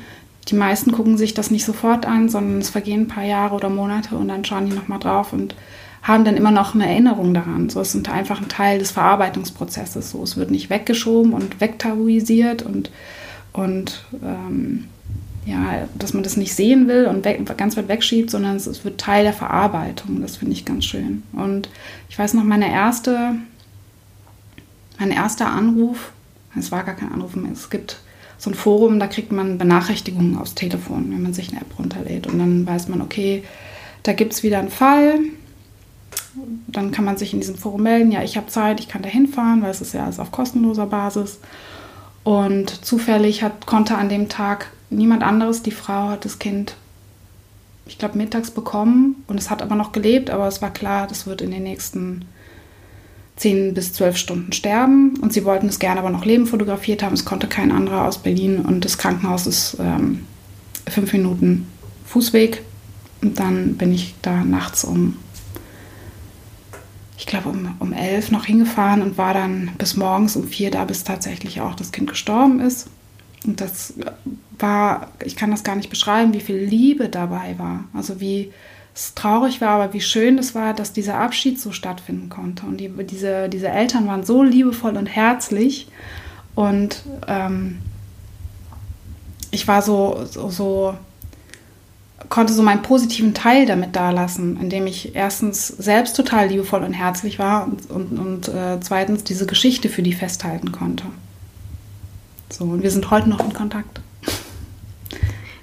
Die meisten gucken sich das nicht sofort an, sondern es vergehen ein paar Jahre oder Monate und dann schauen die nochmal drauf und haben dann immer noch eine Erinnerung daran. So, es ist einfach ein Teil des Verarbeitungsprozesses. So, es wird nicht weggeschoben und wegtabuisiert und, und ähm, ja, dass man das nicht sehen will und weg, ganz weit wegschiebt, sondern es, es wird Teil der Verarbeitung. Das finde ich ganz schön. Und ich weiß noch, meine erste, mein erster Anruf, es war gar kein Anruf mehr, es gibt so ein Forum, da kriegt man Benachrichtigungen aufs Telefon, wenn man sich eine App runterlädt. Und dann weiß man, okay, da gibt es wieder einen Fall, dann kann man sich in diesem Forum melden, ja, ich habe Zeit, ich kann da hinfahren, weil es ist ja alles auf kostenloser Basis. Und zufällig hat, konnte an dem Tag niemand anderes, die Frau hat das Kind, ich glaube, mittags bekommen und es hat aber noch gelebt, aber es war klar, das wird in den nächsten 10 bis 12 Stunden sterben und sie wollten es gerne aber noch leben fotografiert haben. Es konnte kein anderer aus Berlin und das Krankenhaus ist ähm, fünf Minuten Fußweg. Und dann bin ich da nachts um ich glaube, um, um elf noch hingefahren und war dann bis morgens um vier da, bis tatsächlich auch das Kind gestorben ist. Und das war, ich kann das gar nicht beschreiben, wie viel Liebe dabei war. Also wie es traurig war, aber wie schön es war, dass dieser Abschied so stattfinden konnte. Und die, diese, diese Eltern waren so liebevoll und herzlich. Und ähm, ich war so, so, so konnte so meinen positiven Teil damit dalassen, indem ich erstens selbst total liebevoll und herzlich war und, und, und äh, zweitens diese Geschichte für die festhalten konnte. So, und wir sind heute noch in Kontakt.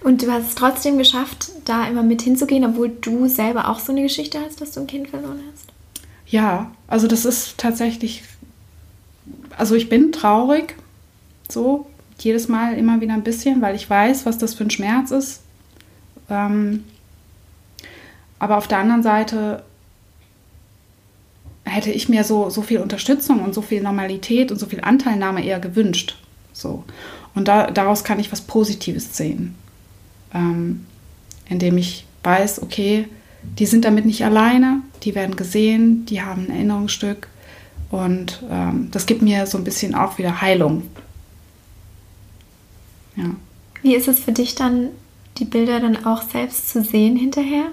Und du hast es trotzdem geschafft, da immer mit hinzugehen, obwohl du selber auch so eine Geschichte hast, dass du ein Kind verloren hast? Ja, also das ist tatsächlich, also ich bin traurig, so jedes Mal immer wieder ein bisschen, weil ich weiß, was das für ein Schmerz ist, ähm, aber auf der anderen Seite hätte ich mir so, so viel Unterstützung und so viel Normalität und so viel Anteilnahme eher gewünscht. So. Und da, daraus kann ich was Positives sehen. Ähm, indem ich weiß, okay, die sind damit nicht alleine, die werden gesehen, die haben ein Erinnerungsstück und ähm, das gibt mir so ein bisschen auch wieder Heilung. Ja. Wie ist es für dich dann, die Bilder dann auch selbst zu sehen hinterher?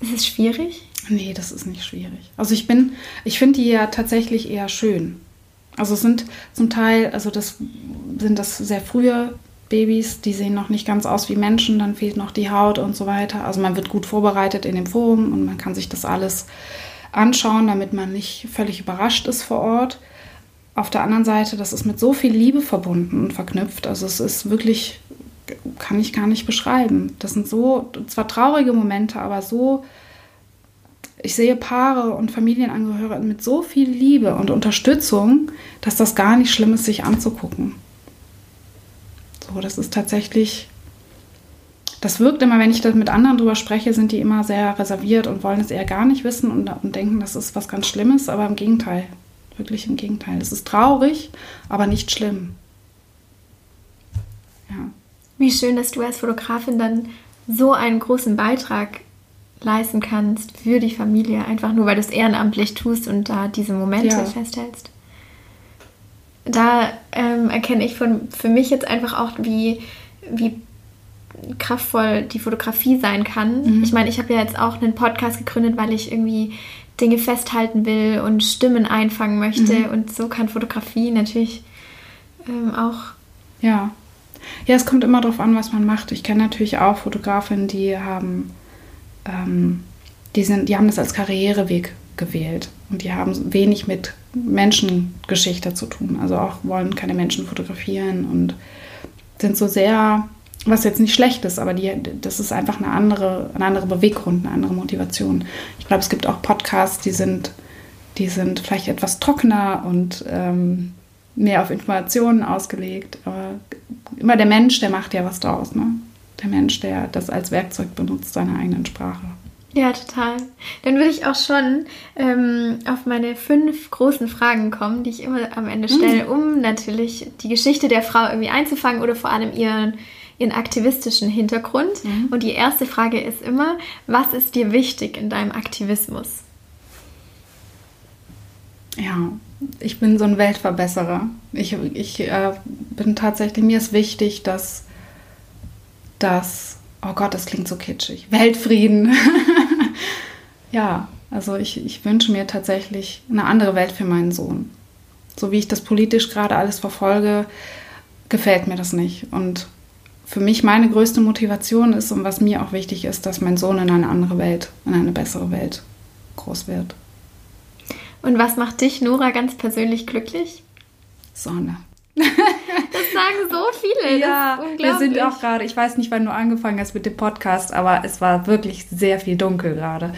Ist es schwierig? Nee, das ist nicht schwierig. Also ich bin, ich finde die ja tatsächlich eher schön. Also es sind zum Teil, also das sind das sehr frühe Babys, die sehen noch nicht ganz aus wie Menschen, dann fehlt noch die Haut und so weiter. Also man wird gut vorbereitet in dem Forum und man kann sich das alles anschauen, damit man nicht völlig überrascht ist vor Ort. Auf der anderen Seite, das ist mit so viel Liebe verbunden und verknüpft. Also es ist wirklich, kann ich gar nicht beschreiben. Das sind so, zwar traurige Momente, aber so, ich sehe Paare und Familienangehörige mit so viel Liebe und Unterstützung, dass das gar nicht schlimm ist, sich anzugucken. So, das ist tatsächlich, das wirkt immer, wenn ich das mit anderen drüber spreche, sind die immer sehr reserviert und wollen es eher gar nicht wissen und, und denken, das ist was ganz Schlimmes, aber im Gegenteil, wirklich im Gegenteil. Es ist traurig, aber nicht schlimm. Ja. Wie schön, dass du als Fotografin dann so einen großen Beitrag leisten kannst für die Familie, einfach nur weil du es ehrenamtlich tust und da diese Momente ja. festhältst da ähm, erkenne ich von, für mich jetzt einfach auch, wie, wie kraftvoll die Fotografie sein kann. Mhm. Ich meine, ich habe ja jetzt auch einen Podcast gegründet, weil ich irgendwie Dinge festhalten will und Stimmen einfangen möchte. Mhm. Und so kann Fotografie natürlich ähm, auch. Ja. Ja, es kommt immer darauf an, was man macht. Ich kenne natürlich auch Fotografinnen, die haben, ähm, die sind, die haben das als Karriereweg gewählt. Und die haben wenig mit Menschengeschichte zu tun. Also auch wollen keine Menschen fotografieren und sind so sehr, was jetzt nicht schlecht ist, aber die, das ist einfach eine andere, eine andere Beweggrund, eine andere Motivation. Ich glaube, es gibt auch Podcasts, die sind, die sind vielleicht etwas trockener und ähm, mehr auf Informationen ausgelegt. Aber immer der Mensch, der macht ja was draus, ne? Der Mensch, der das als Werkzeug benutzt, seiner eigenen Sprache. Ja, total. Dann würde ich auch schon ähm, auf meine fünf großen Fragen kommen, die ich immer am Ende stelle, mhm. um natürlich die Geschichte der Frau irgendwie einzufangen oder vor allem ihren, ihren aktivistischen Hintergrund. Mhm. Und die erste Frage ist immer, was ist dir wichtig in deinem Aktivismus? Ja, ich bin so ein Weltverbesserer. Ich, ich äh, bin tatsächlich, mir ist wichtig, dass, dass oh Gott, das klingt so kitschig, Weltfrieden. ja, also ich, ich wünsche mir tatsächlich eine andere Welt für meinen Sohn. So wie ich das politisch gerade alles verfolge, gefällt mir das nicht. Und für mich meine größte Motivation ist und was mir auch wichtig ist, dass mein Sohn in eine andere Welt, in eine bessere Welt groß wird. Und was macht dich, Nora, ganz persönlich glücklich? Sonne. Das sagen so viele. Ja, wir sind auch gerade, ich weiß nicht, wann du angefangen hast mit dem Podcast, aber es war wirklich sehr viel dunkel gerade.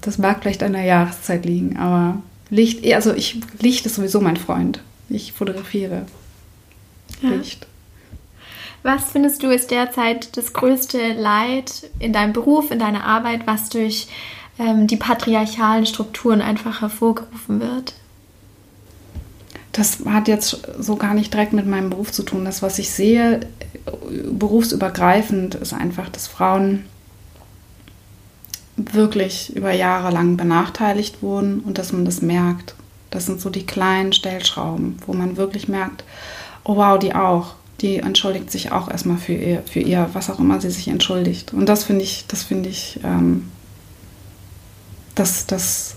Das mag vielleicht an der Jahreszeit liegen, aber Licht, also ich, Licht ist sowieso mein Freund. Ich fotografiere ja. Licht. Was findest du ist derzeit das größte Leid in deinem Beruf, in deiner Arbeit, was durch ähm, die patriarchalen Strukturen einfach hervorgerufen wird? das hat jetzt so gar nicht direkt mit meinem Beruf zu tun. Das, was ich sehe, berufsübergreifend, ist einfach, dass Frauen wirklich über Jahre lang benachteiligt wurden und dass man das merkt. Das sind so die kleinen Stellschrauben, wo man wirklich merkt, oh wow, die auch. Die entschuldigt sich auch erstmal für ihr, für ihr, was auch immer sie sich entschuldigt. Und das finde ich, das finde ich, ähm, das, das,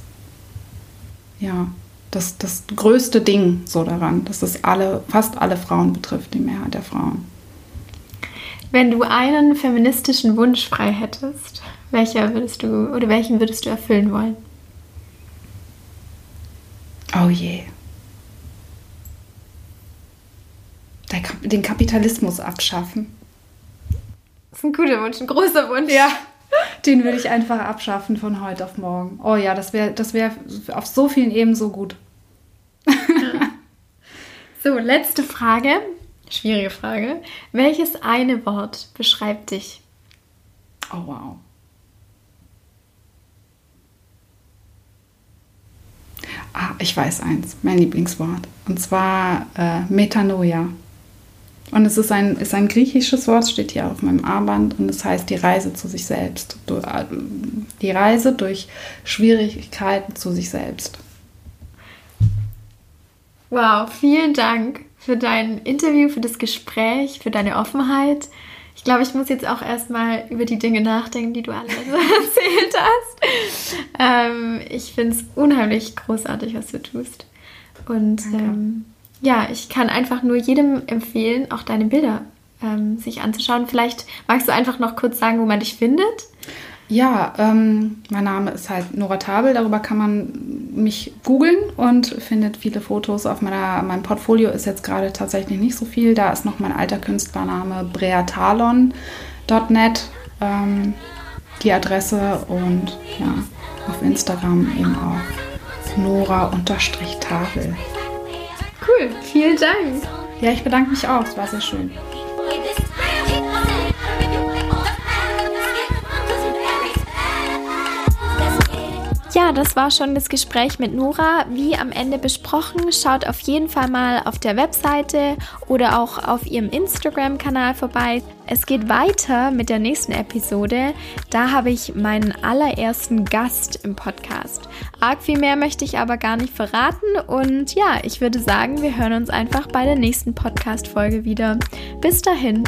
ja, das, das größte Ding so daran, dass es alle, fast alle Frauen betrifft, die Mehrheit der Frauen. Wenn du einen feministischen Wunsch frei hättest, welcher würdest du oder welchen würdest du erfüllen wollen? Oh je. Den Kapitalismus abschaffen. Das ist ein guter Wunsch, ein großer Wunsch. Ja. Den würde ich einfach abschaffen von heute auf morgen. Oh ja, das wäre das wär auf so vielen Ebenen so gut. so, letzte Frage. Schwierige Frage. Welches eine Wort beschreibt dich? Oh wow. Ah, ich weiß eins, mein Lieblingswort. Und zwar äh, Metanoia. Und es ist ein, ist ein griechisches Wort, steht hier auf meinem Armband und es heißt die Reise zu sich selbst. Äh, die Reise durch Schwierigkeiten zu sich selbst. Wow, vielen Dank für dein Interview, für das Gespräch, für deine Offenheit. Ich glaube, ich muss jetzt auch erstmal über die Dinge nachdenken, die du alle erzählt hast. Ähm, ich finde es unheimlich großartig, was du tust. Und ähm, ja, ich kann einfach nur jedem empfehlen, auch deine Bilder ähm, sich anzuschauen. Vielleicht magst du einfach noch kurz sagen, wo man dich findet. Ja, ähm, mein Name ist halt Nora Tabel. Darüber kann man mich googeln und findet viele Fotos. Auf meiner, meinem Portfolio ist jetzt gerade tatsächlich nicht so viel. Da ist noch mein alter Künstlername breatalon.net ähm, die Adresse und ja, auf Instagram eben auch Nora-Tafel. Cool, vielen Dank. Ja, ich bedanke mich auch. Es war sehr schön. Ja, das war schon das Gespräch mit Nora. Wie am Ende besprochen, schaut auf jeden Fall mal auf der Webseite oder auch auf ihrem Instagram-Kanal vorbei. Es geht weiter mit der nächsten Episode. Da habe ich meinen allerersten Gast im Podcast. Arg viel mehr möchte ich aber gar nicht verraten. Und ja, ich würde sagen, wir hören uns einfach bei der nächsten Podcast-Folge wieder. Bis dahin.